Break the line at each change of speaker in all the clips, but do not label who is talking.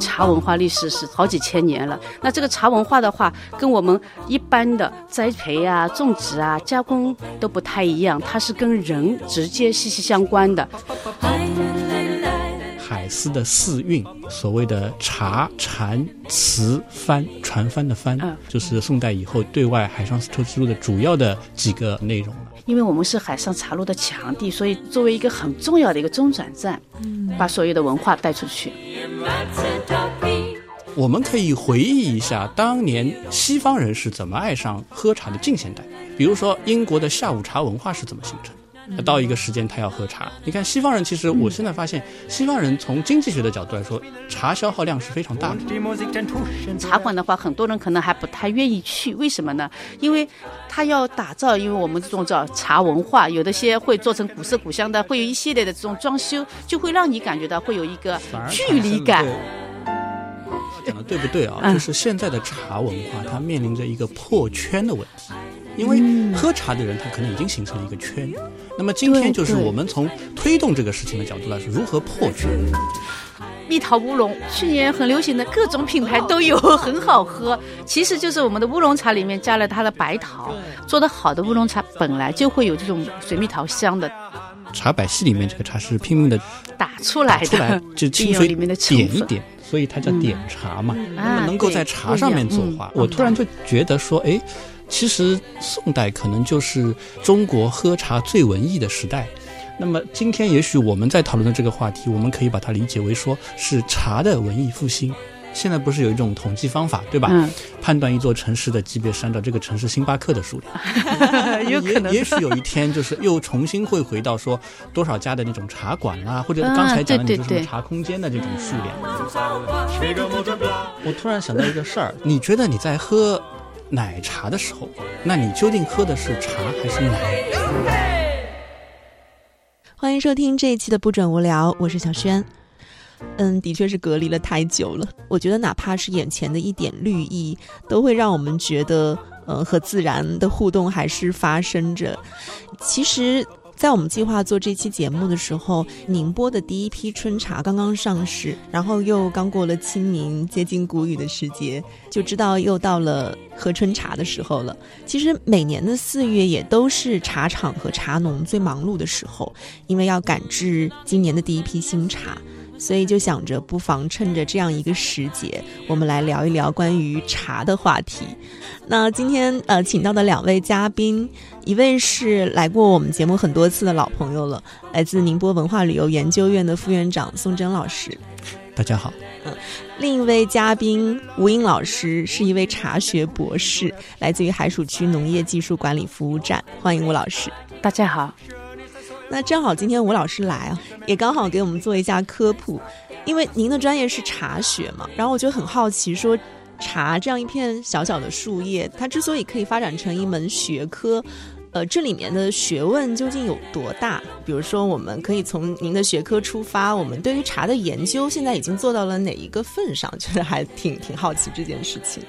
茶文化历史是好几千年了。那这个茶文化的话，跟我们一般的栽培啊、种植啊、加工都不太一样，它是跟人直接息息相关的。
海丝的四韵，所谓的茶、禅、瓷、帆，船帆的帆，就是宋代以后对外海上丝绸之路的主要的几个内容了。
因为我们是海上茶路的强地，所以作为一个很重要的一个中转站，把所有的文化带出去。
我们可以回忆一下当年西方人是怎么爱上喝茶的近现代，比如说英国的下午茶文化是怎么形成。到一个时间，他要喝茶。你看西方人，其实我现在发现，西方人从经济学的角度来说，茶消耗量是非常大的。
茶馆的话，很多人可能还不太愿意去，为什么呢？因为他要打造，因为我们这种叫茶文化，有的些会做成古色古香的，会有一系列的这种装修，就会让你感觉到会有一个距离感。
讲的对不对啊？就是现在的茶文化，它面临着一个破圈的问题。因为喝茶的人，他可能已经形成了一个圈。那么今天就是我们从推动这个事情的角度来说，如何破圈？
蜜桃乌龙去年很流行的各种品牌都有，很好喝。其实就是我们的乌龙茶里面加了它的白桃，做的好的乌龙茶本来就会有这种水蜜桃香的。
茶百戏里面这个茶是拼命的
打出来的，
就 清水里面的点一点，所以它叫点茶嘛。那么能够在茶上面作画，我突然就觉得说，哎。其实宋代可能就是中国喝茶最文艺的时代，那么今天也许我们在讨论的这个话题，我们可以把它理解为说是茶的文艺复兴。现在不是有一种统计方法，对吧？嗯。判断一座城市的级别是按照这个城市星巴克的数
量。有可能。
也许有一天就是又重新会回到说多少家的那种茶馆啊，或者刚才讲的那种茶空间的这种数量。我突然想到一个事儿，你觉得你在喝？奶茶的时候，那你究竟喝的是茶还是奶？
欢迎收听这一期的不准无聊，我是小轩。嗯，的确是隔离了太久了。我觉得哪怕是眼前的一点绿意，都会让我们觉得，呃，和自然的互动还是发生着。其实。在我们计划做这期节目的时候，宁波的第一批春茶刚刚上市，然后又刚过了清明，接近谷雨的时节，就知道又到了喝春茶的时候了。其实每年的四月也都是茶厂和茶农最忙碌的时候，因为要赶制今年的第一批新茶。所以就想着，不妨趁着这样一个时节，我们来聊一聊关于茶的话题。那今天呃，请到的两位嘉宾，一位是来过我们节目很多次的老朋友了，来自宁波文化旅游研究院的副院长宋真老师。
大家好。
嗯，另一位嘉宾吴英老师是一位茶学博士，来自于海曙区农业技术管理服务站。欢迎吴老师。
大家好。
那正好今天吴老师来啊，也刚好给我们做一下科普，因为您的专业是茶学嘛，然后我就很好奇，说茶这样一片小小的树叶，它之所以可以发展成一门学科，呃，这里面的学问究竟有多大？比如说，我们可以从您的学科出发，我们对于茶的研究现在已经做到了哪一个份上？觉得还挺挺好奇这件事情。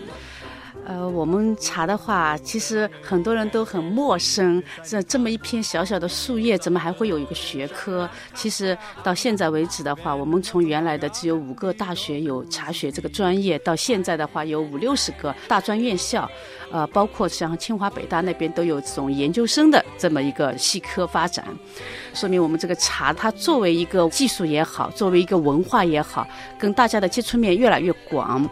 呃，我们茶的话，其实很多人都很陌生。这这么一片小小的树叶，怎么还会有一个学科？其实到现在为止的话，我们从原来的只有五个大学有茶学这个专业，到现在的话有五六十个大专院校，呃，包括像清华、北大那边都有这种研究生的这么一个系科发展，说明我们这个茶它作为一个技术也好，作为一个文化也好，跟大家的接触面越来越广。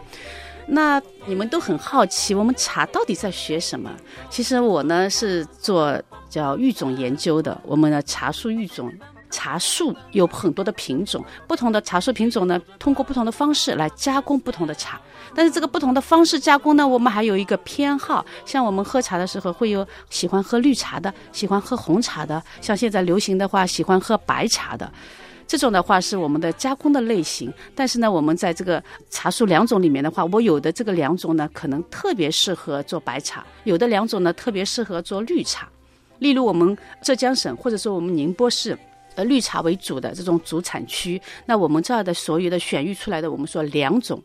那你们都很好奇，我们茶到底在学什么？其实我呢是做叫育种研究的。我们的茶树育种，茶树有很多的品种，不同的茶树品种呢，通过不同的方式来加工不同的茶。但是这个不同的方式加工呢，我们还有一个偏好。像我们喝茶的时候，会有喜欢喝绿茶的，喜欢喝红茶的，像现在流行的话，喜欢喝白茶的。这种的话是我们的加工的类型，但是呢，我们在这个茶树两种里面的话，我有的这个两种呢，可能特别适合做白茶，有的两种呢特别适合做绿茶。例如我们浙江省或者说我们宁波市，呃绿茶为主的这种主产区。那我们这儿的所有的选育出来的，我们说两种，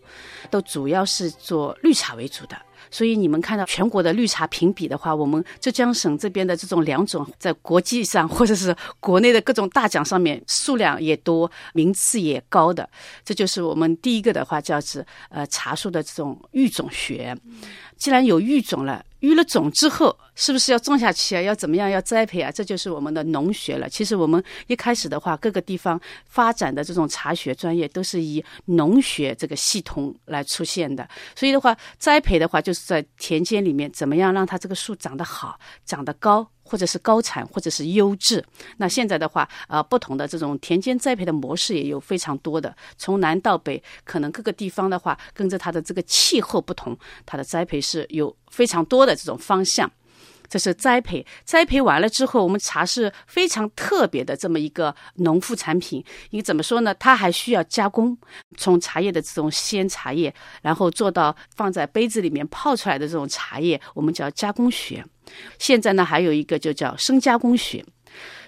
都主要是做绿茶为主的。所以你们看到全国的绿茶评比的话，我们浙江省这边的这种两种，在国际上或者是国内的各种大奖上面数量也多，名次也高的，这就是我们第一个的话叫是呃茶树的这种育种学。既然有育种了。育了种之后，是不是要种下去啊？要怎么样？要栽培啊？这就是我们的农学了。其实我们一开始的话，各个地方发展的这种茶学专业都是以农学这个系统来出现的。所以的话，栽培的话，就是在田间里面怎么样让它这个树长得好、长得高。或者是高产，或者是优质。那现在的话，呃，不同的这种田间栽培的模式也有非常多的，从南到北，可能各个地方的话，跟着它的这个气候不同，它的栽培是有非常多的这种方向。这是栽培，栽培完了之后，我们茶是非常特别的这么一个农副产品。你怎么说呢？它还需要加工，从茶叶的这种鲜茶叶，然后做到放在杯子里面泡出来的这种茶叶，我们叫加工学。现在呢，还有一个就叫深加工学。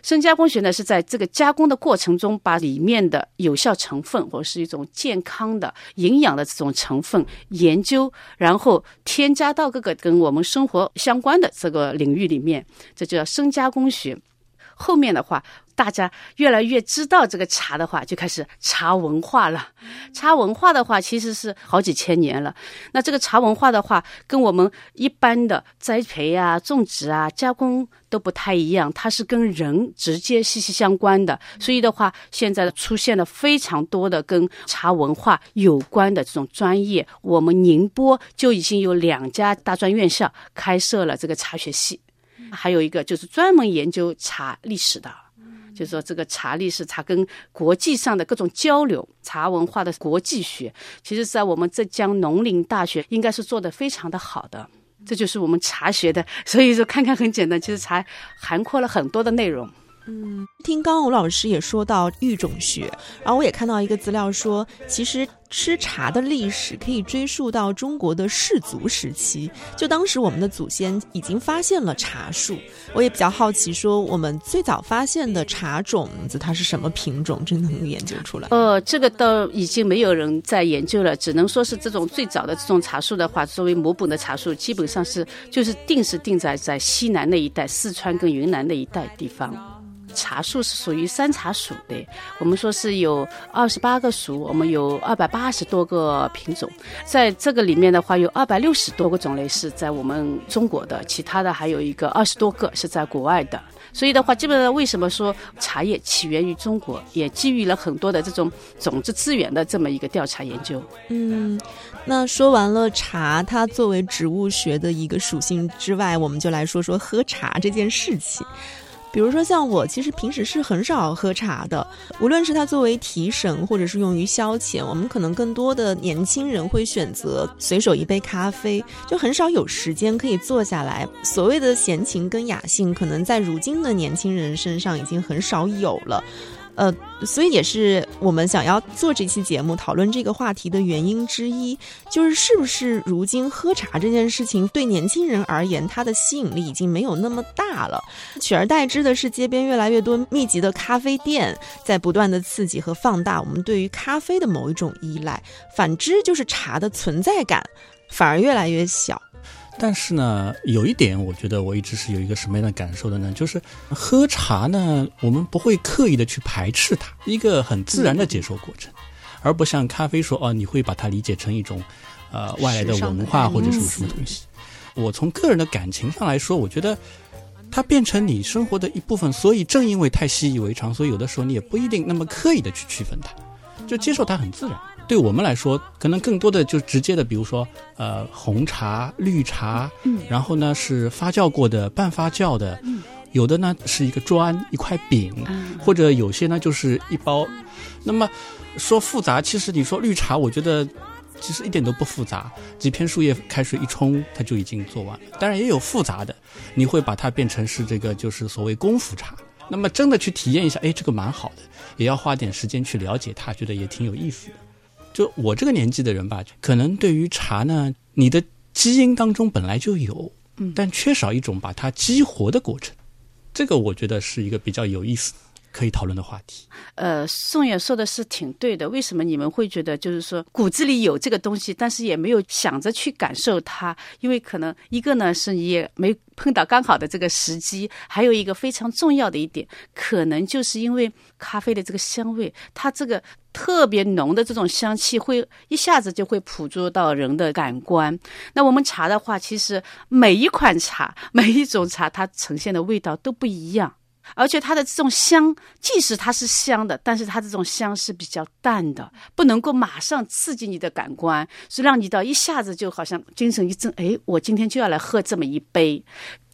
深加工学呢，是在这个加工的过程中，把里面的有效成分或者是一种健康的、营养的这种成分研究，然后添加到各个跟我们生活相关的这个领域里面，这叫深加工学。后面的话。大家越来越知道这个茶的话，就开始茶文化了。茶文化的话，其实是好几千年了。那这个茶文化的话，跟我们一般的栽培啊、种植啊、加工都不太一样，它是跟人直接息息相关的。所以的话，现在出现了非常多的跟茶文化有关的这种专业。我们宁波就已经有两家大专院校开设了这个茶学系，还有一个就是专门研究茶历史的。就说，这个茶历史、茶跟国际上的各种交流、茶文化的国际学，其实，在我们浙江农林大学应该是做得非常的好的。这就是我们茶学的，所以说看看很简单，其实茶涵括了很多的内容。
嗯，听刚刚吴老师也说到育种学，然后我也看到一个资料说，其实吃茶的历史可以追溯到中国的氏族时期，就当时我们的祖先已经发现了茶树。我也比较好奇，说我们最早发现的茶种子它是什么品种？真的能研究出来？
呃，这个倒已经没有人在研究了，只能说是这种最早的这种茶树的话，作为母本的茶树，基本上是就是定是定在在西南那一带，四川跟云南那一带地方。茶树是属于山茶属的，我们说是有二十八个属，我们有二百八十多个品种，在这个里面的话，有二百六十多个种类是在我们中国的，其他的还有一个二十多个是在国外的。所以的话，基本上为什么说茶叶起源于中国，也基于了很多的这种种子资源的这么一个调查研究。
嗯，那说完了茶，它作为植物学的一个属性之外，我们就来说说喝茶这件事情。比如说像我，其实平时是很少喝茶的。无论是它作为提神，或者是用于消遣，我们可能更多的年轻人会选择随手一杯咖啡，就很少有时间可以坐下来。所谓的闲情跟雅兴，可能在如今的年轻人身上已经很少有了。呃，所以也是我们想要做这期节目讨论这个话题的原因之一，就是是不是如今喝茶这件事情对年轻人而言，它的吸引力已经没有那么大了，取而代之的是街边越来越多密集的咖啡店在不断的刺激和放大我们对于咖啡的某一种依赖，反之就是茶的存在感反而越来越小。
但是呢，有一点，我觉得我一直是有一个什么样的感受的呢？就是喝茶呢，我们不会刻意的去排斥它，一个很自然的接受过程，而不像咖啡说哦，你会把它理解成一种，呃，外来的文化或者什么什么东西。我从个人的感情上来说，我觉得它变成你生活的一部分，所以正因为太习以为常，所以有的时候你也不一定那么刻意的去区分它，就接受它很自然。对我们来说，可能更多的就直接的，比如说，呃，红茶、绿茶，嗯，然后呢是发酵过的、半发酵的，嗯，有的呢是一个砖、一块饼，嗯或者有些呢就是一包。那么说复杂，其实你说绿茶，我觉得其实一点都不复杂，几片树叶开水一冲，它就已经做完了。当然也有复杂的，你会把它变成是这个就是所谓功夫茶。那么真的去体验一下，哎，这个蛮好的，也要花点时间去了解它，觉得也挺有意思的。就我这个年纪的人吧，可能对于茶呢，你的基因当中本来就有，嗯，但缺少一种把它激活的过程，这个我觉得是一个比较有意思。可以讨论的话题。
呃，宋远说的是挺对的。为什么你们会觉得就是说骨子里有这个东西，但是也没有想着去感受它？因为可能一个呢是你也没碰到刚好的这个时机，还有一个非常重要的一点，可能就是因为咖啡的这个香味，它这个。特别浓的这种香气会一下子就会捕捉到人的感官。那我们茶的话，其实每一款茶、每一种茶，它呈现的味道都不一样，而且它的这种香，即使它是香的，但是它这种香是比较淡的，不能够马上刺激你的感官，是让你到一下子就好像精神一振，哎，我今天就要来喝这么一杯。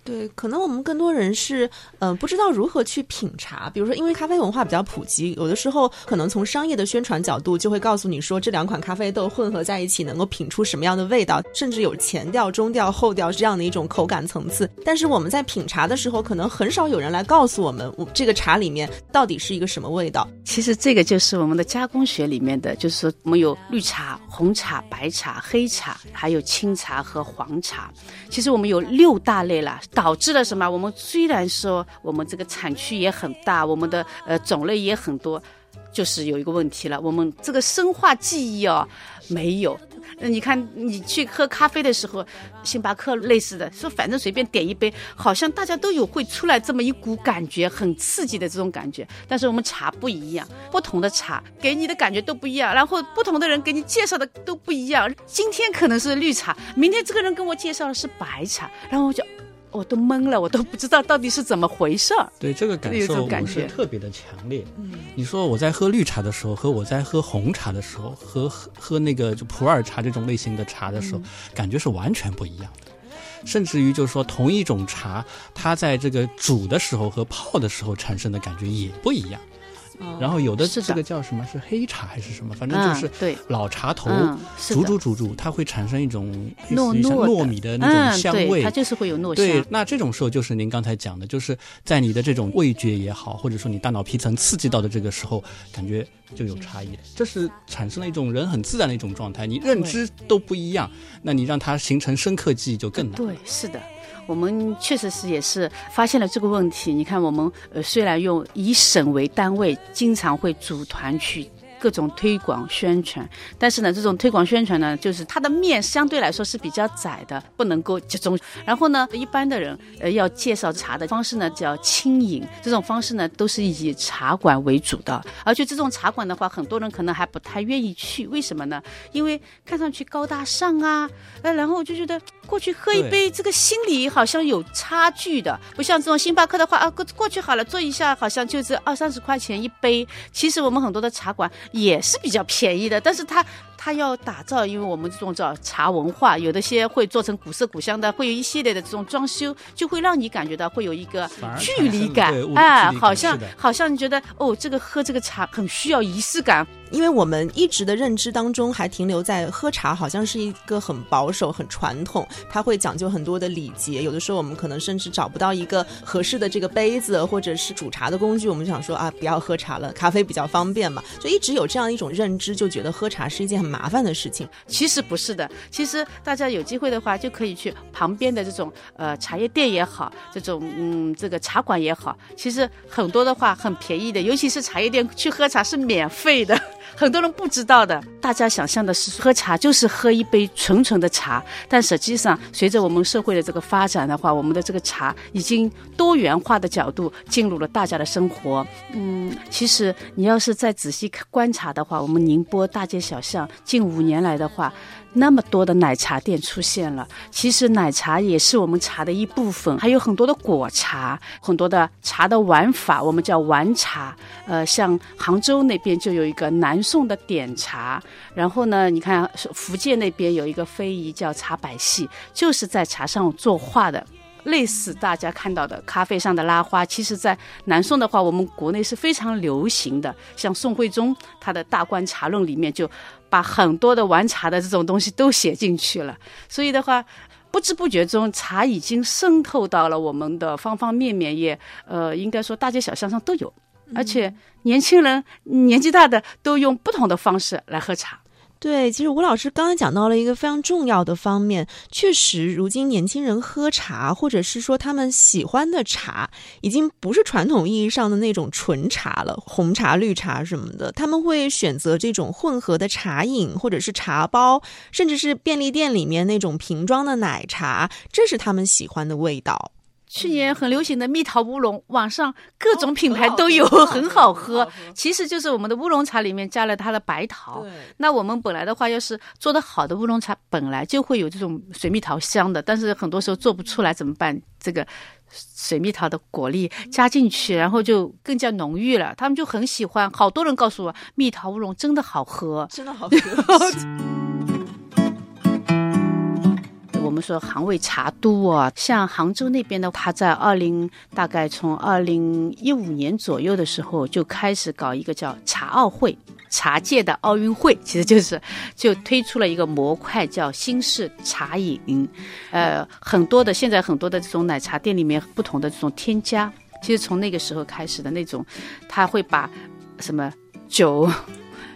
对，可能我们更多人是，嗯，不知道如何去品茶。比如说，因为咖啡文化比较普及，有的时候可能从商业的宣传角度，就会告诉你说，这两款咖啡豆混合在一起能够品出什么样的味道，甚至有前调、中调、后调这样的一种口感层次。但是我们在品茶的时候，可能很少有人来告诉我们，我这个茶里面到底是一个什么味道。
其实这个就是我们的加工学里面的，就是说我们有绿茶、红茶、白茶、黑茶，还有青茶和黄茶。其实我们有六大类了。导致了什么？我们虽然说我们这个产区也很大，我们的呃种类也很多，就是有一个问题了，我们这个生化记忆哦没有。那你看，你去喝咖啡的时候，星巴克类似的，说反正随便点一杯，好像大家都有会出来这么一股感觉，很刺激的这种感觉。但是我们茶不一样，不同的茶给你的感觉都不一样，然后不同的人给你介绍的都不一样。今天可能是绿茶，明天这个人跟我介绍的是白茶，然后我就。我都懵了，我都不知道到底是怎么回事儿。
对这个感受，感是特别的强烈。嗯，你说我在喝绿茶的时候，和我在喝红茶的时候，和喝喝那个就普洱茶这种类型的茶的时候，感觉是完全不一样的。甚至于就是说，同一种茶，它在这个煮的时候和泡的时候产生的感觉也不一样。然后有的这个叫什么是黑茶还是什么，反正就是
对
老茶头煮煮煮煮，它会产生一种
糯
糯米的那种香味，
它就是会有糯香。
对，那这种时候就是您刚才讲的，就是在你的这种味觉也好，或者说你大脑皮层刺激到的这个时候，感觉就有差异。这是产生了一种人很自然的一种状态，你认知都不一样，那你让它形成深刻记忆就更难。
对，是的。我们确实是也是发现了这个问题。你看，我们呃虽然用以省为单位，经常会组团去。各种推广宣传，但是呢，这种推广宣传呢，就是它的面相对来说是比较窄的，不能够集中。然后呢，一般的人呃要介绍茶的方式呢，叫轻饮，这种方式呢都是以茶馆为主的。而且这种茶馆的话，很多人可能还不太愿意去，为什么呢？因为看上去高大上啊，呃，然后我就觉得过去喝一杯，这个心里好像有差距的，不像这种星巴克的话啊，过过去好了，坐一下好像就是二三十块钱一杯。其实我们很多的茶馆。也是比较便宜的，但是它它要打造，因为我们这种叫茶文化，有的些会做成古色古香的，会有一系列的这种装修，就会让你感觉到会有一个距离感，哎，好像好像你觉得哦，这个喝这个茶很需要仪式感。
因为我们一直的认知当中还停留在喝茶好像是一个很保守、很传统，它会讲究很多的礼节。有的时候我们可能甚至找不到一个合适的这个杯子或者是煮茶的工具，我们就想说啊，不要喝茶了，咖啡比较方便嘛。就一直有这样一种认知，就觉得喝茶是一件很麻烦的事情。
其实不是的，其实大家有机会的话，就可以去旁边的这种呃茶叶店也好，这种嗯这个茶馆也好，其实很多的话很便宜的，尤其是茶叶店去喝茶是免费的。很多人不知道的，大家想象的是喝茶就是喝一杯纯纯的茶，但实际上随着我们社会的这个发展的话，我们的这个茶已经多元化的角度进入了大家的生活。嗯，其实你要是再仔细观察的话，我们宁波大街小巷近五年来的话。那么多的奶茶店出现了，其实奶茶也是我们茶的一部分，还有很多的果茶，很多的茶的玩法，我们叫玩茶。呃，像杭州那边就有一个南宋的点茶，然后呢，你看福建那边有一个非遗叫茶百戏，就是在茶上作画的。类似大家看到的咖啡上的拉花，其实，在南宋的话，我们国内是非常流行的。像宋徽宗他的大观茶论里面，就把很多的玩茶的这种东西都写进去了。所以的话，不知不觉中，茶已经渗透到了我们的方方面面，也呃，应该说大街小巷上都有。而且年轻人、年纪大的都用不同的方式来喝茶。
对，其实吴老师刚才讲到了一个非常重要的方面，确实，如今年轻人喝茶，或者是说他们喜欢的茶，已经不是传统意义上的那种纯茶了，红茶、绿茶什么的，他们会选择这种混合的茶饮，或者是茶包，甚至是便利店里面那种瓶装的奶茶，这是他们喜欢的味道。
去年很流行的蜜桃乌龙，网上各种品牌都有，很好喝。其实就是我们的乌龙茶里面加了它的白桃。那我们本来的话，要是做的好的乌龙茶，本来就会有这种水蜜桃香的，但是很多时候做不出来怎么办？这个水蜜桃的果粒加进去，然后就更加浓郁了。他们就很喜欢，好多人告诉我，蜜桃乌龙真的好喝，
真的好喝。
我们说杭味茶都啊，像杭州那边的，他在二零大概从二零一五年左右的时候就开始搞一个叫茶奥会，茶界的奥运会，其实就是就推出了一个模块叫新式茶饮，呃，很多的现在很多的这种奶茶店里面不同的这种添加，其实从那个时候开始的那种，他会把什么酒。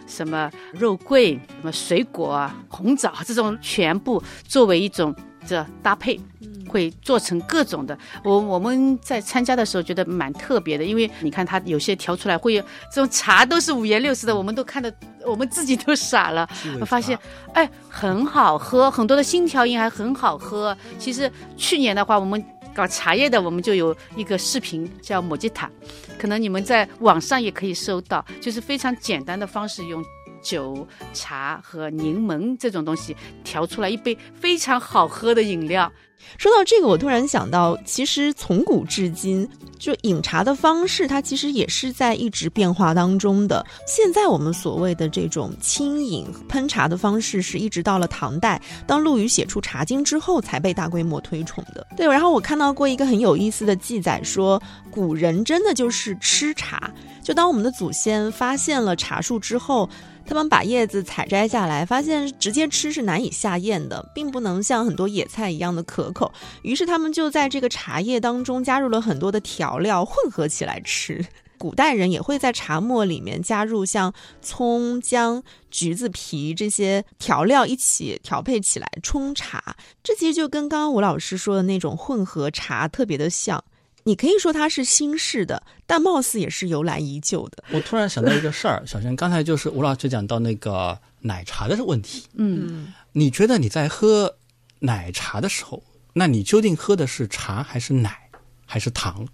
什么肉桂、什么水果、红枣这种全部作为一种这搭配，会做成各种的。我我们在参加的时候觉得蛮特别的，因为你看它有些调出来会有这种茶都是五颜六色的，我们都看的我们自己都傻了。我发现哎很好喝，很多的新调饮还很好喝。其实去年的话，我们搞茶叶的，我们就有一个视频叫莫吉塔。可能你们在网上也可以搜到，就是非常简单的方式，用酒、茶和柠檬这种东西调出来一杯非常好喝的饮料。
说到这个，我突然想到，其实从古至今，就饮茶的方式，它其实也是在一直变化当中的。现在我们所谓的这种清饮烹茶的方式，是一直到了唐代，当陆羽写出《茶经》之后，才被大规模推崇的。对，然后我看到过一个很有意思的记载，说古人真的就是吃茶。就当我们的祖先发现了茶树之后。他们把叶子采摘下来，发现直接吃是难以下咽的，并不能像很多野菜一样的可口。于是他们就在这个茶叶当中加入了很多的调料，混合起来吃。古代人也会在茶末里面加入像葱、姜、橘子皮这些调料一起调配起来冲茶。这其实就跟刚刚吴老师说的那种混合茶特别的像。你可以说它是新式的，但貌似也是由来已久的。
我突然想到一个事儿，小轩，刚才就是吴老师讲到那个奶茶的问题。
嗯，
你觉得你在喝奶茶的时候，那你究竟喝的是茶还是奶？还是糖，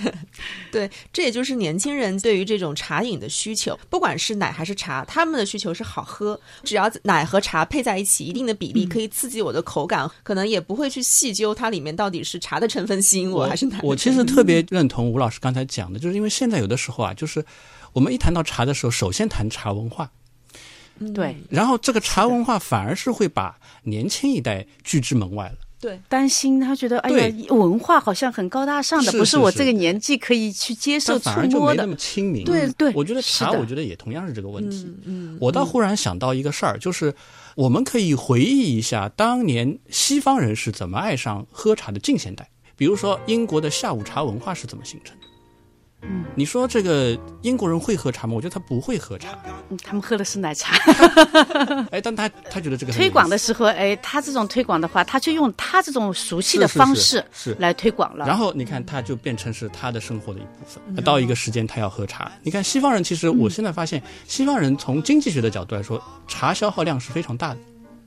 对，这也就是年轻人对于这种茶饮的需求。不管是奶还是茶，他们的需求是好喝。只要奶和茶配在一起，一定的比例可以刺激我的口感，可能也不会去细究它里面到底是茶的成分吸引我，还是奶。
我其实特别认同吴老师刚才讲的，就是因为现在有的时候啊，就是我们一谈到茶的时候，首先谈茶文化，
对，
然后这个茶文化反而是会把年轻一代拒之门外了。
对，
担心他觉得，哎呀，文化好像很高大上的，不
是
我这个年纪可以去接受、触摸
的。那么亲民。
对对，
我觉得茶，我觉得也同样是这个问题。
嗯，
我倒忽然想到一个事儿，就是我们可以回忆一下当年西方人是怎么爱上喝茶的近现代，比如说英国的下午茶文化是怎么形成的。
嗯，
你说这个英国人会喝茶吗？我觉得他不会喝茶，
他们喝的是奶茶。
哎，但他他觉得这个
推广的时候，哎，他这种推广的话，他就用他这种熟悉的方式
是
来推广了。
然后你看，他就变成是他的生活的一部分。到一个时间，他要喝茶。你看西方人，其实我现在发现，西方人从经济学的角度来说，茶消耗量是非常大的。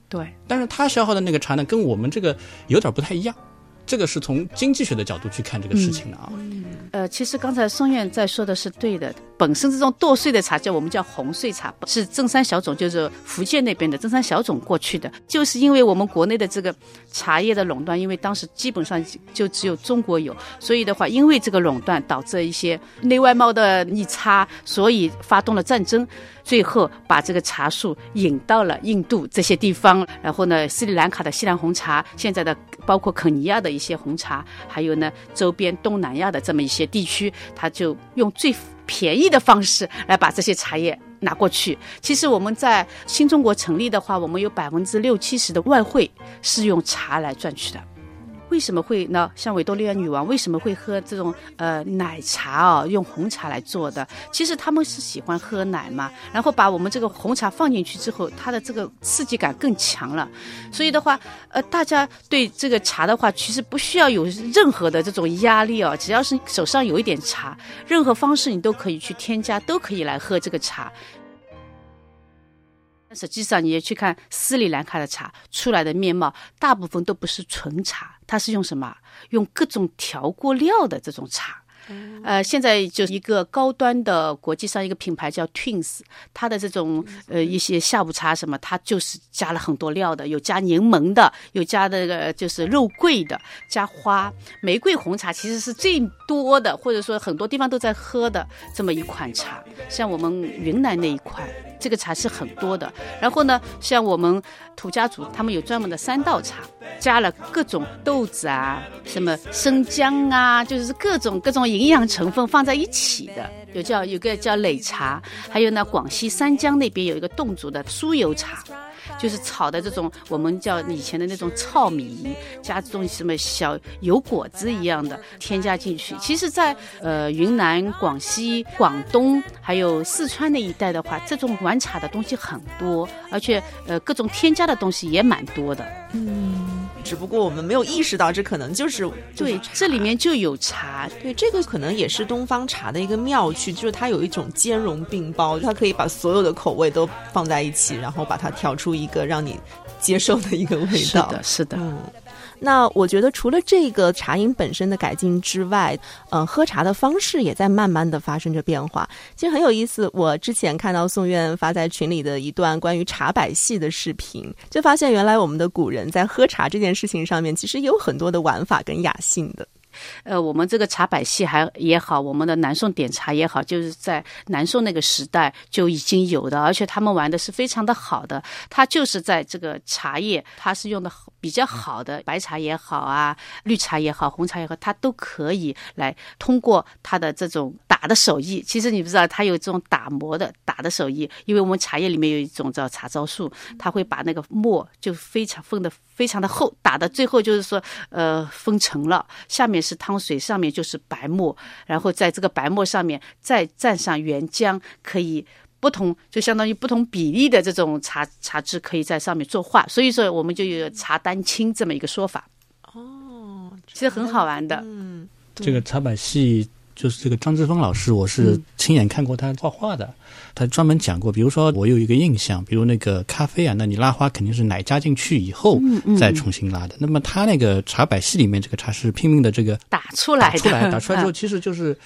对，
但是他消耗的那个茶呢，跟我们这个有点不太一样。这个是从经济学的角度去看这个事情的啊。
呃，其实刚才宋院在说的是对的。本身这种剁碎的茶叫我们叫红碎茶，是正山小种，就是福建那边的正山小种过去的。就是因为我们国内的这个茶叶的垄断，因为当时基本上就只有中国有，所以的话，因为这个垄断导致一些内外贸的逆差，所以发动了战争。最后把这个茶树引到了印度这些地方，然后呢，斯里兰卡的西兰红茶，现在的包括肯尼亚的一些红茶，还有呢周边东南亚的这么一些地区，他就用最便宜的方式来把这些茶叶拿过去。其实我们在新中国成立的话，我们有百分之六七十的外汇是用茶来赚取的。为什么会呢？像维多利亚女王为什么会喝这种呃奶茶啊？用红茶来做的，其实他们是喜欢喝奶嘛。然后把我们这个红茶放进去之后，它的这个刺激感更强了。所以的话，呃，大家对这个茶的话，其实不需要有任何的这种压力哦。只要是手上有一点茶，任何方式你都可以去添加，都可以来喝这个茶。实际上，你也去看斯里兰卡的茶出来的面貌，大部分都不是纯茶，它是用什么？用各种调过料的这种茶。呃，现在就是一个高端的国际上一个品牌叫 Twins，它的这种呃一些下午茶什么，它就是加了很多料的，有加柠檬的，有加那个就是肉桂的，加花玫瑰红茶其实是最多的，或者说很多地方都在喝的这么一款茶。像我们云南那一块，这个茶是很多的。然后呢，像我们土家族，他们有专门的三道茶，加了各种豆子啊，什么生姜啊，就是各种各种营养成分放在一起的。有叫有个叫擂茶，还有呢，广西三江那边有一个侗族的酥油茶。就是炒的这种，我们叫以前的那种糙米，加这种什么小油果子一样的添加进去。其实，在呃云南、广西、广东还有四川那一带的话，这种玩茶的东西很多，而且呃各种添加的东西也蛮多的。
嗯，只不过我们没有意识到，这可能就是
对，这里面就有茶。
对，这个可能也是东方茶的一个妙趣，就是它有一种兼容并包，它可以把所有的口味都放在一起，然后把它调出一个让你接受的一个味道。是
的，是的。
嗯，那我觉得除了这个茶饮本身的改进之外，呃，喝茶的方式也在慢慢的发生着变化。其实很有意思，我之前看到宋院发在群里的一段关于茶百戏的视频，就发现原来我们的古人在喝茶这件事情上面，其实也有很多的玩法跟雅兴的。
呃，我们这个茶百戏还也好，我们的南宋点茶也好，就是在南宋那个时代就已经有的，而且他们玩的是非常的好的。他就是在这个茶叶，他是用的比较好的白茶也好啊，绿茶也好，红茶也好，他都可以来通过他的这种打的手艺。其实你不知道，他有这种打磨的打的手艺，因为我们茶叶里面有一种叫茶招术，他会把那个墨就非常封的非常的厚，打的最后就是说呃封成了，下面是。是汤水上面就是白沫，然后在这个白沫上面再蘸上原浆，可以不同就相当于不同比例的这种茶茶汁可以在上面作画，所以说我们就有茶丹青这么一个说法。
哦，
其实很好玩的。
嗯，
这个茶百戏。就是这个张志峰老师，我是亲眼看过他画画的。他专门讲过，比如说我有一个印象，比如那个咖啡啊，那你拉花肯定是奶加进去以后再重新拉的。那么他那个茶百戏里面，这个茶是拼命的这个
打出来，
打出来，打出来之后，其实就是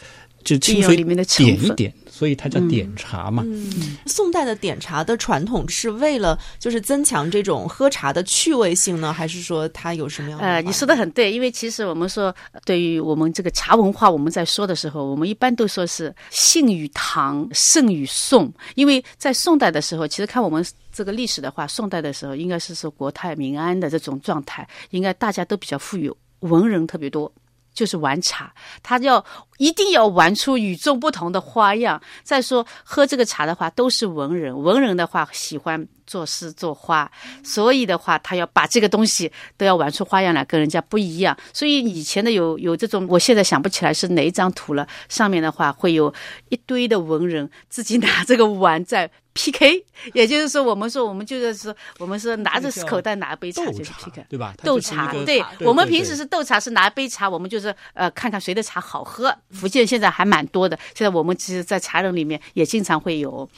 就清水点一点。所以它叫点茶嘛。
嗯，宋代的点茶的传统是为了就是增强这种喝茶的趣味性呢，还是说它有什么样的？
呃，你说的很对，因为其实我们说对于我们这个茶文化，我们在说的时候，我们一般都说是兴与唐，盛与宋。因为在宋代的时候，其实看我们这个历史的话，宋代的时候应该是说国泰民安的这种状态，应该大家都比较富有，文人特别多。就是玩茶，他要一定要玩出与众不同的花样。再说喝这个茶的话，都是文人，文人的话喜欢作诗作画，所以的话，他要把这个东西都要玩出花样来，跟人家不一样。所以以前的有有这种，我现在想不起来是哪一张图了。上面的话会有一堆的文人自己拿这个碗在。P.K. 也就是说，我们说我们就是说，我们是拿着口袋拿杯茶就是 P.K.
对吧？
斗茶，对我们平时是斗茶，是拿杯茶，我们就是呃看看谁的茶好喝。福建现在还蛮多的，现在我们其实，在茶人里面也经常会有。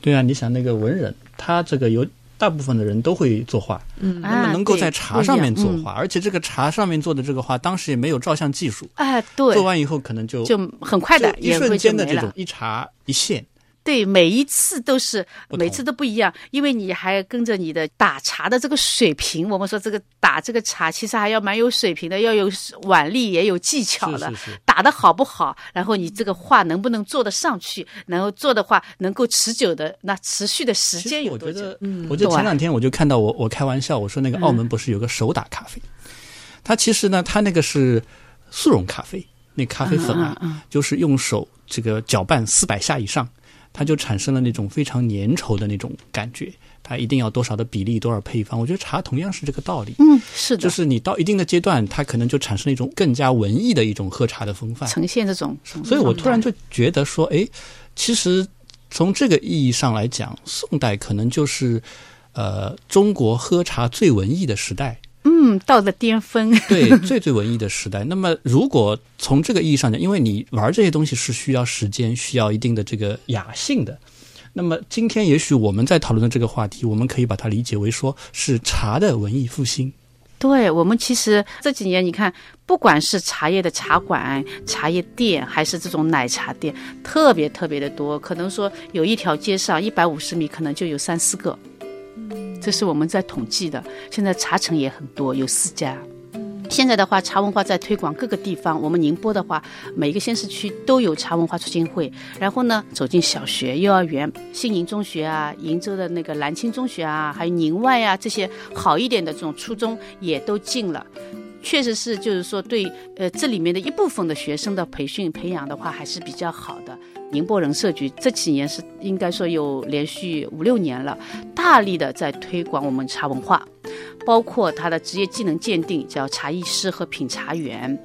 对啊，你想那个文人，他这个有大部分的人都会作画，
嗯，
那么能够在茶上面作画，而且这个茶上面做的这个画，当时也没有照相技术，
哎，对，
做完以后可能就
就很快的，
一瞬间的这种一茶一现。
对，每一次都是每次都不一样，因为你还跟着你的打茶的这个水平。我们说这个打这个茶，其实还要蛮有水平的，要有腕力，也有技巧的。打的好不好，然后你这个画能不能做得上去？然后做的话，能够持久的，那持续的时间有多久？
嗯，我觉得前两天我就看到我我开玩笑，我说那个澳门不是有个手打咖啡？它其实呢，它那个是速溶咖啡，那咖啡粉啊，就是用手这个搅拌四百下以上。它就产生了那种非常粘稠的那种感觉。它一定要多少的比例，多少配方？我觉得茶同样是这个道理。
嗯，是的，
就是你到一定的阶段，它可能就产生了一种更加文艺的一种喝茶的风范，
呈现这种。
所以我突然就觉得说，哎，其实从这个意义上来讲，宋代可能就是呃中国喝茶最文艺的时代。
嗯，到了巅峰。
对，最最文艺的时代。那么，如果从这个意义上讲，因为你玩这些东西是需要时间，需要一定的这个雅兴的。那么今天也许我们在讨论的这个话题，我们可以把它理解为说是茶的文艺复兴。
对我们其实这几年你看，不管是茶叶的茶馆、茶叶店，还是这种奶茶店，特别特别的多。可能说有一条街上一百五十米，可能就有三四个。这是我们在统计的。现在茶城也很多，有四家。现在的话，茶文化在推广各个地方。我们宁波的话，每一个县市区都有茶文化促进会。然后呢，走进小学、幼儿园，新宁中学啊，鄞州的那个兰青中学啊，还有宁外啊，这些好一点的这种初中也都进了。确实是，就是说对，呃，这里面的一部分的学生的培训培养的话，还是比较好的。宁波人社局这几年是应该说有连续五六年了，大力的在推广我们茶文化。包括他的职业技能鉴定，叫茶艺师和品茶员。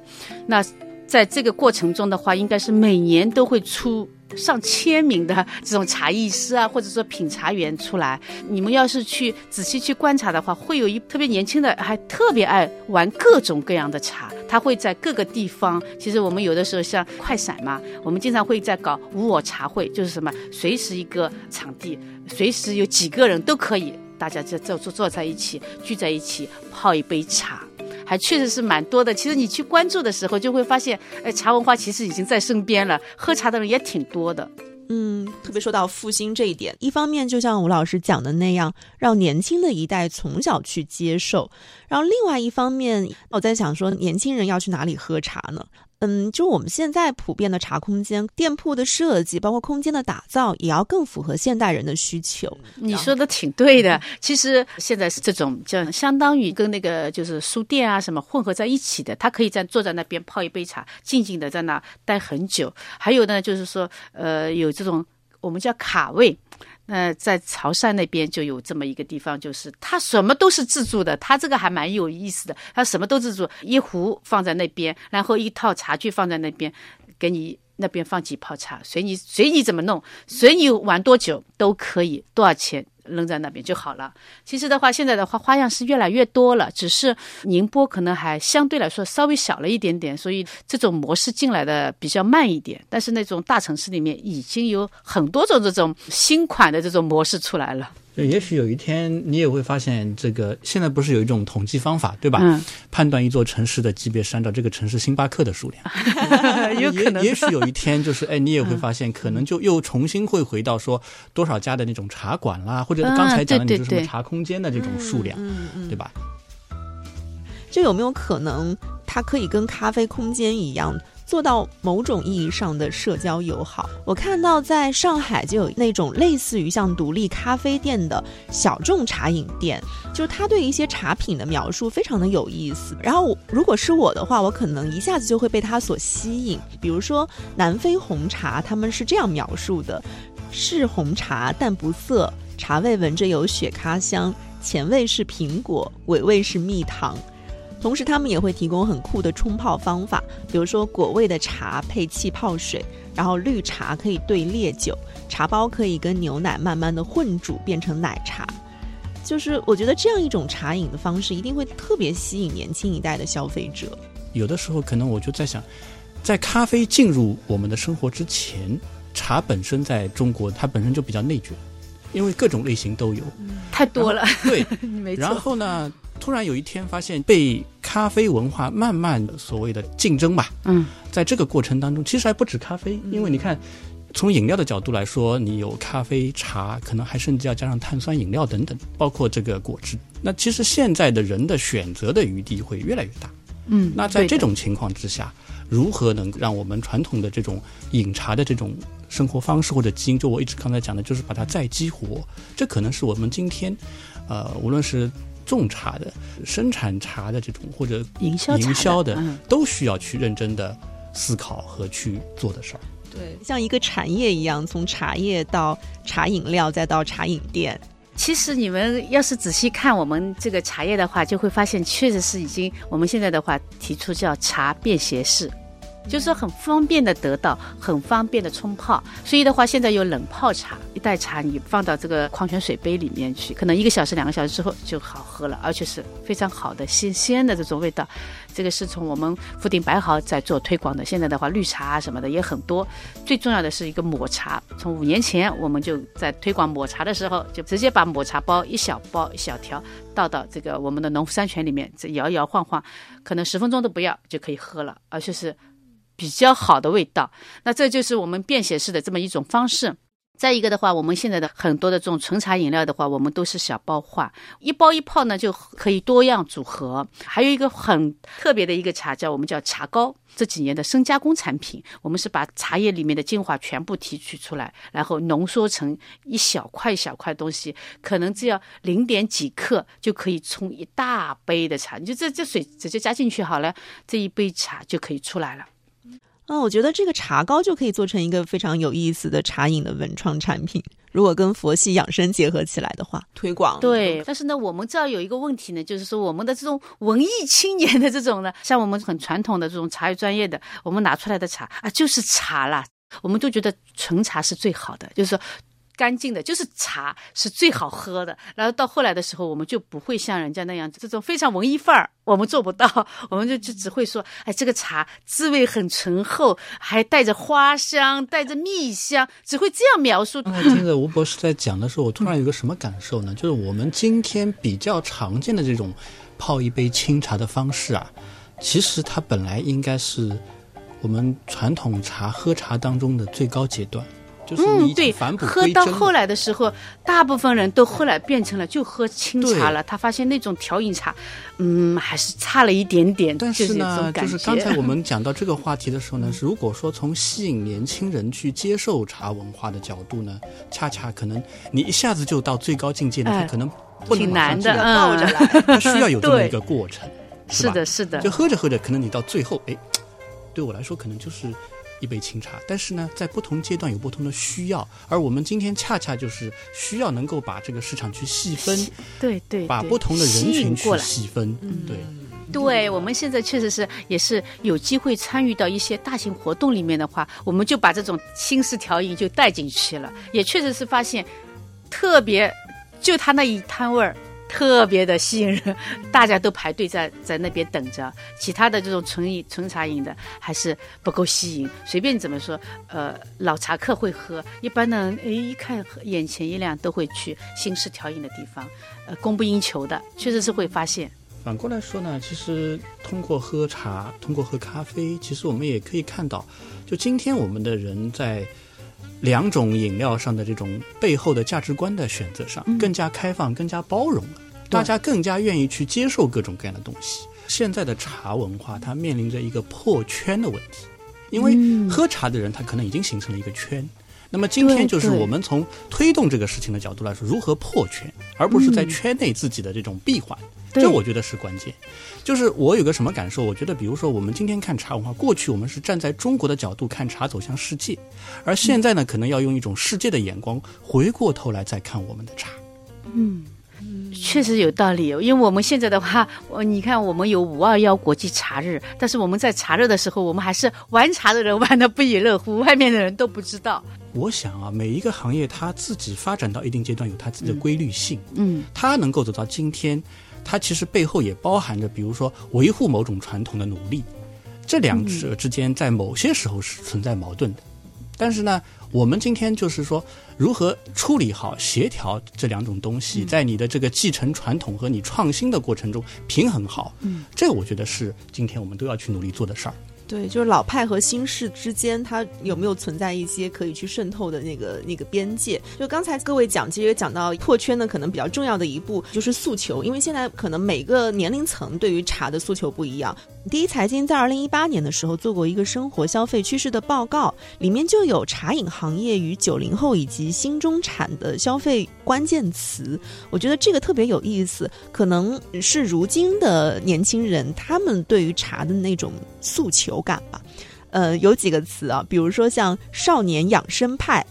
那在这个过程中的话，应该是每年都会出上千名的这种茶艺师啊，或者说品茶员出来。你们要是去仔细去观察的话，会有一特别年轻的，还特别爱玩各种各样的茶。他会在各个地方，其实我们有的时候像快闪嘛，我们经常会在搞无我茶会，就是什么随时一个场地，随时有几个人都可以。大家就坐坐坐在一起，聚在一起泡一杯茶，还确实是蛮多的。其实你去关注的时候，就会发现，哎，茶文化其实已经在身边了，喝茶的人也挺多的。
嗯，特别说到复兴这一点，一方面就像吴老师讲的那样，让年轻的一代从小去接受，然后另外一方面，我在想说，年轻人要去哪里喝茶呢？嗯，就我们现在普遍的茶空间、店铺的设计，包括空间的打造，也要更符合现代人的需求。
你说的挺对的。其实现在是这种，就相当于跟那个就是书店啊什么混合在一起的。他可以在坐在那边泡一杯茶，静静的在那待很久。还有呢，就是说，呃，有这种我们叫卡位。那在潮汕那边就有这么一个地方，就是它什么都是自助的，它这个还蛮有意思的，它什么都自助，一壶放在那边，然后一套茶具放在那边，给你那边放几泡茶，随你随你怎么弄，随你玩多久都可以，多少钱？扔在那边就好了。其实的话，现在的话花样是越来越多了，只是宁波可能还相对来说稍微小了一点点，所以这种模式进来的比较慢一点。但是那种大城市里面已经有很多种这种新款的这种模式出来了。
也许有一天你也会发现，这个现在不是有一种统计方法，对吧？
嗯。
判断一座城市的级别是按照这个城市星巴克的数量。
有可能。
也许有一天，就是哎，你也会发现，可能就又重新会回到说多少家的那种茶馆啦，或者刚才讲的什么茶空间的这种数量，对吧？
这有没有可能，它可以跟咖啡空间一样？做到某种意义上的社交友好。我看到在上海就有那种类似于像独立咖啡店的小众茶饮店，就是他对一些茶品的描述非常的有意思。然后如果是我的话，我可能一下子就会被他所吸引。比如说南非红茶，他们是这样描述的：是红茶，但不涩，茶味闻着有雪咖香，前味是苹果，尾味是蜜糖。同时，他们也会提供很酷的冲泡方法，比如说果味的茶配气泡水，然后绿茶可以兑烈酒，茶包可以跟牛奶慢慢的混煮变成奶茶。就是我觉得这样一种茶饮的方式，一定会特别吸引年轻一代的消费者。
有的时候，可能我就在想，在咖啡进入我们的生活之前，茶本身在中国它本身就比较内卷，因为各种类型都有，
太多了。
对，然后呢？突然有一天发现，被咖啡文化慢慢的所谓的竞争吧，
嗯，
在这个过程当中，其实还不止咖啡，因为你看，从饮料的角度来说，你有咖啡、茶，可能还甚至要加上碳酸饮料等等，包括这个果汁。那其实现在的人的选择的余地会越来越大，
嗯，
那在这种情况之下，如何能让我们传统的这种饮茶的这种生活方式或者基因，就我一直刚才讲的，就是把它再激活，这可能是我们今天，呃，无论是。种茶的、生产茶的这种或者
营销
营销的，都需要去认真的思考和去做的事儿。
对，像一个产业一样，从茶叶到茶饮料，再到茶饮店。
其实你们要是仔细看我们这个茶叶的话，就会发现确实是已经我们现在的话提出叫茶便携式。就是很方便的得到，很方便的冲泡，所以的话现在有冷泡茶，一袋茶你放到这个矿泉水杯里面去，可能一个小时、两个小时之后就好喝了，而且是非常好的新鲜的这种味道。这个是从我们福鼎白毫在做推广的。现在的话绿茶啊什么的也很多，最重要的是一个抹茶。从五年前我们就在推广抹茶的时候，就直接把抹茶包一小包一小条倒到这个我们的农夫山泉里面，这摇摇晃晃，可能十分钟都不要就可以喝了，而且是。比较好的味道，那这就是我们便携式的这么一种方式。再一个的话，我们现在的很多的这种纯茶饮料的话，我们都是小包化，一包一泡呢就可以多样组合。还有一个很特别的一个茶叫我们叫茶膏，这几年的深加工产品，我们是把茶叶里面的精华全部提取出来，然后浓缩成一小块一小块东西，可能只要零点几克就可以冲一大杯的茶。你就这这水直接加进去好了，这一杯茶就可以出来了。
嗯，我觉得这个茶膏就可以做成一个非常有意思的茶饮的文创产品。如果跟佛系养生结合起来的话，推广
对。但是呢，我们这儿有一个问题呢，就是说我们的这种文艺青年的这种呢，像我们很传统的这种茶叶专业的，我们拿出来的茶啊，就是茶啦，我们都觉得纯茶是最好的，就是说。干净的，就是茶是最好喝的。然后到后来的时候，我们就不会像人家那样这种非常文艺范儿，我们做不到。我们就就只会说，哎，这个茶滋味很醇厚，还带着花香，带着蜜香，只会这样描述。
听着吴博士在讲的时候，我突然有个什么感受呢？就是我们今天比较常见的这种泡一杯清茶的方式啊，其实它本来应该是我们传统茶喝茶当中的最高阶段。
嗯，对，喝到后来的时候，大部分人都后来变成了就喝清茶了。他发现那种调饮茶，嗯，还是差了一点点。
但是呢，就是刚才我们 讲到这个话题的时候呢，如果说从吸引年轻人去接受茶文化的角度呢，恰恰可能你一下子就到最高境界呢，可能
挺难的，
倒着来，
它需要有这么一个过程，
是的，是的。
就喝着喝着，可能你到最后，哎，对我来说，可能就是。一杯清茶，但是呢，在不同阶段有不同的需要，而我们今天恰恰就是需要能够把这个市场去细分，
对对，
把不同的人群去细分，对，
对，我们现在确实是也是有机会参与到一些大型活动里面的话，我们就把这种新式调饮就带进去了，也确实是发现特别就他那一摊位儿。特别的吸引人，大家都排队在在那边等着。其他的这种纯饮纯茶饮的还是不够吸引。随便怎么说，呃，老茶客会喝，一般呢，哎，一看眼前一亮，都会去新式调饮的地方，呃，供不应求的，确实是会发现。
反过来说呢，其实通过喝茶，通过喝咖啡，其实我们也可以看到，就今天我们的人在。两种饮料上的这种背后的价值观的选择上，更加开放、更加包容了。大家更加愿意去接受各种各样的东西。现在的茶文化，它面临着一个破圈的问题，因为喝茶的人他可能已经形成了一个圈。那么今天就是我们从推动这个事情的角度来说，如何破圈，而不是在圈内自己的这种闭环。这我觉得是关键，就是我有个什么感受？我觉得，比如说我们今天看茶文化，过去我们是站在中国的角度看茶走向世界，而现在呢，可能要用一种世界的眼光回过头来再看我们的茶。
嗯，确实有道理。因为我们现在的话，我你看，我们有五二幺国际茶日，但是我们在茶日的时候，我们还是玩茶的人玩的不亦乐乎，外面的人都不知道。
我想啊，每一个行业它自己发展到一定阶段，有它自己的规律性。嗯，它能够走到今天。它其实背后也包含着，比如说维护某种传统的努力，这两者之间在某些时候是存在矛盾的。但是呢，我们今天就是说，如何处理好、协调这两种东西，在你的这个继承传统和你创新的过程中平衡好，嗯，这个我觉得是今天我们都要去努力做的事儿。
对，就是老派和新式之间，它有没有存在一些可以去渗透的那个那个边界？就刚才各位讲，其实也讲到破圈呢，可能比较重要的一步就是诉求，因为现在可能每个年龄层对于茶的诉求不一样。第一财经在二零一八年的时候做过一个生活消费趋势的报告，里面就有茶饮行业与九零后以及新中产的消费关键词。我觉得这个特别有意思，可能是如今的年轻人他们对于茶的那种诉求感吧。呃，有几个词啊，比如说像少年养生派、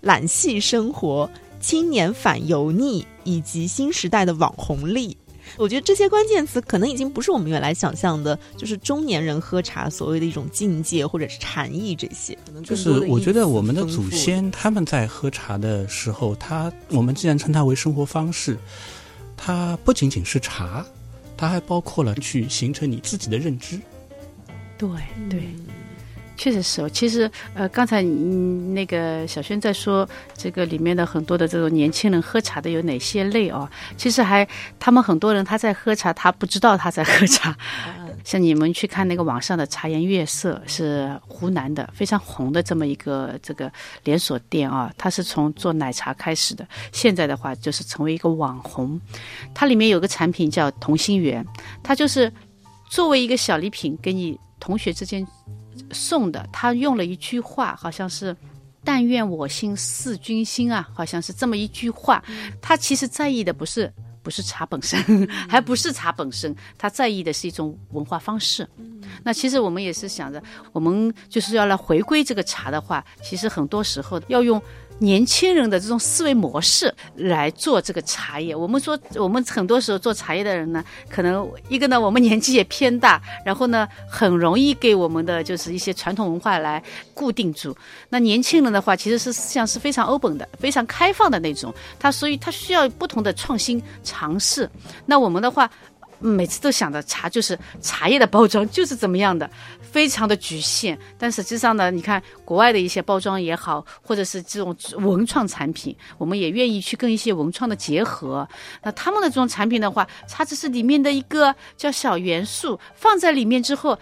懒系生活、青年反油腻以及新时代的网红力。我觉得这些关键词可能已经不是我们原来想象的，就是中年人喝茶所谓的一种境界或者是禅意这些。
就是我觉得我们的祖先他们在喝茶的时候，他我们既然称它为生活方式，它不仅仅是茶，它还包括了去形成你自己的认知。
对对。确实是，其实呃，刚才嗯那个小轩在说这个里面的很多的这种年轻人喝茶的有哪些类哦，其实还他们很多人他在喝茶，他不知道他在喝茶。像你们去看那个网上的茶颜悦色，是湖南的非常红的这么一个这个连锁店啊，它是从做奶茶开始的，现在的话就是成为一个网红。它里面有个产品叫同心圆，它就是作为一个小礼品给你同学之间。送的，他用了一句话，好像是“但愿我心似君心”啊，好像是这么一句话。他其实在意的不是不是茶本身，还不是茶本身，他在意的是一种文化方式。那其实我们也是想着，我们就是要来回归这个茶的话，其实很多时候要用。年轻人的这种思维模式来做这个茶叶，我们说我们很多时候做茶叶的人呢，可能一个呢我们年纪也偏大，然后呢很容易给我们的就是一些传统文化来固定住。那年轻人的话，其实是思想是非常 open 的，非常开放的那种，他所以他需要不同的创新尝试。那我们的话。每次都想着茶就是茶叶的包装就是怎么样的，非常的局限。但实际上呢，你看国外的一些包装也好，或者是这种文创产品，我们也愿意去跟一些文创的结合。那他们的这种产品的话，它只是里面的一个叫小元素，放在里面之后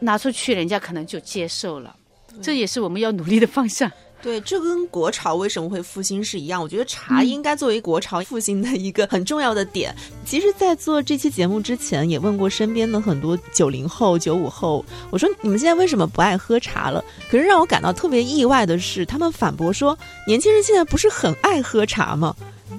拿出去，人家可能就接受了。这也是我们要努力的方向。
对，这跟国潮为什么会复兴是一样。我觉得茶应该作为国潮复兴的一个很重要的点。其实，在做这期节目之前，也问过身边的很多九零后、九五后，我说你们现在为什么不爱喝茶了？可是让我感到特别意外的是，他们反驳说，年轻人现在不是很爱喝茶吗？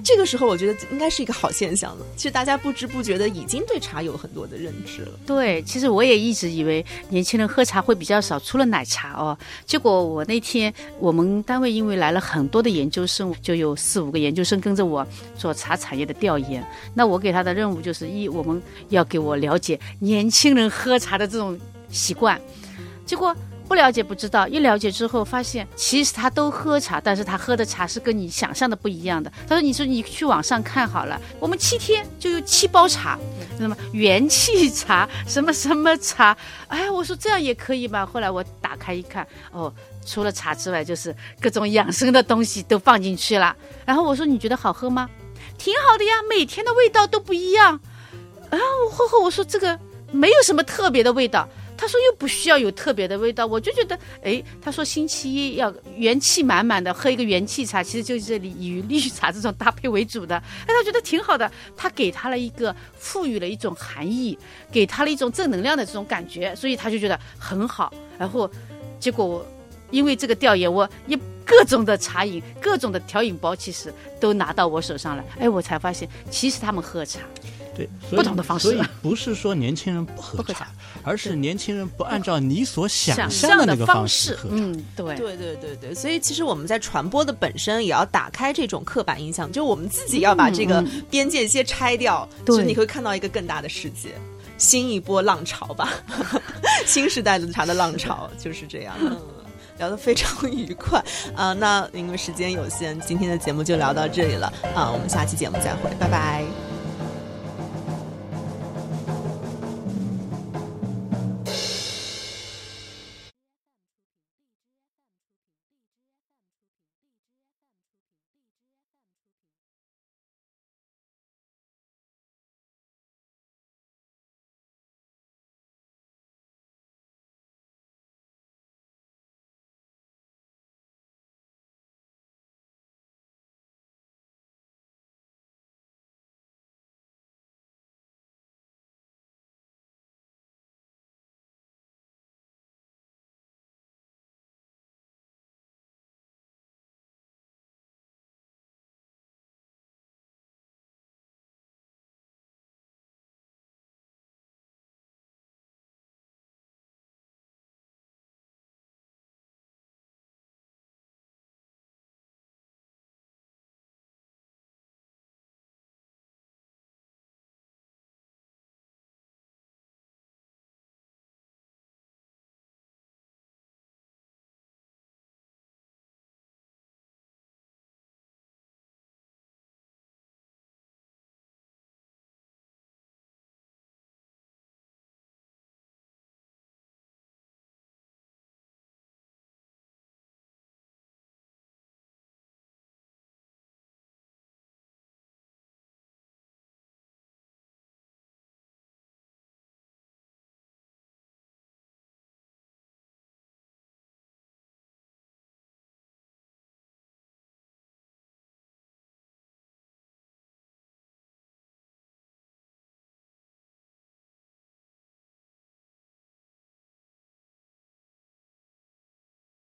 这个时候，我觉得应该是一个好现象了。其实大家不知不觉的已经对茶有很多的认知了。
对，其实我也一直以为年轻人喝茶会比较少，除了奶茶哦。结果我那天我们单位因为来了很多的研究生，就有四五个研究生跟着我做茶产业的调研。那我给他的任务就是一，我们要给我了解年轻人喝茶的这种习惯。结果。不了解不知道，一了解之后发现，其实他都喝茶，但是他喝的茶是跟你想象的不一样的。他说：“你说你去网上看好了，我们七天就有七包茶，什么元气茶，什么什么茶。”哎，我说这样也可以吗？后来我打开一看，哦，除了茶之外，就是各种养生的东西都放进去了。然后我说：“你觉得好喝吗？”挺好的呀，每天的味道都不一样。啊，我后后我说这个没有什么特别的味道。他说又不需要有特别的味道，我就觉得，哎，他说星期一要元气满满的喝一个元气茶，其实就是这里以绿茶这种搭配为主的，哎，他觉得挺好的，他给他了一个赋予了一种含义，给他了一种正能量的这种感觉，所以他就觉得很好。然后，结果因为这个调研，我一各种的茶饮、各种的调饮包，其实都拿到我手上来，哎，我才发现，其实他们喝茶。
对，
不同的方式，
所以不是说年轻人不喝茶，而是年轻人不按照你所想象的那个方式喝
茶。嗯，对，
对，对，对，对。所以其实我们在传播的本身也要打开这种刻板印象，就我们自己要把这个边界先拆掉，就你会看到一个更大的世界，新一波浪潮吧，新时代的茶的浪潮就是这样。嗯，聊得非常愉快啊！那因为时间有限，今天的节目就聊到这里了啊！我们下期节目再会，拜拜。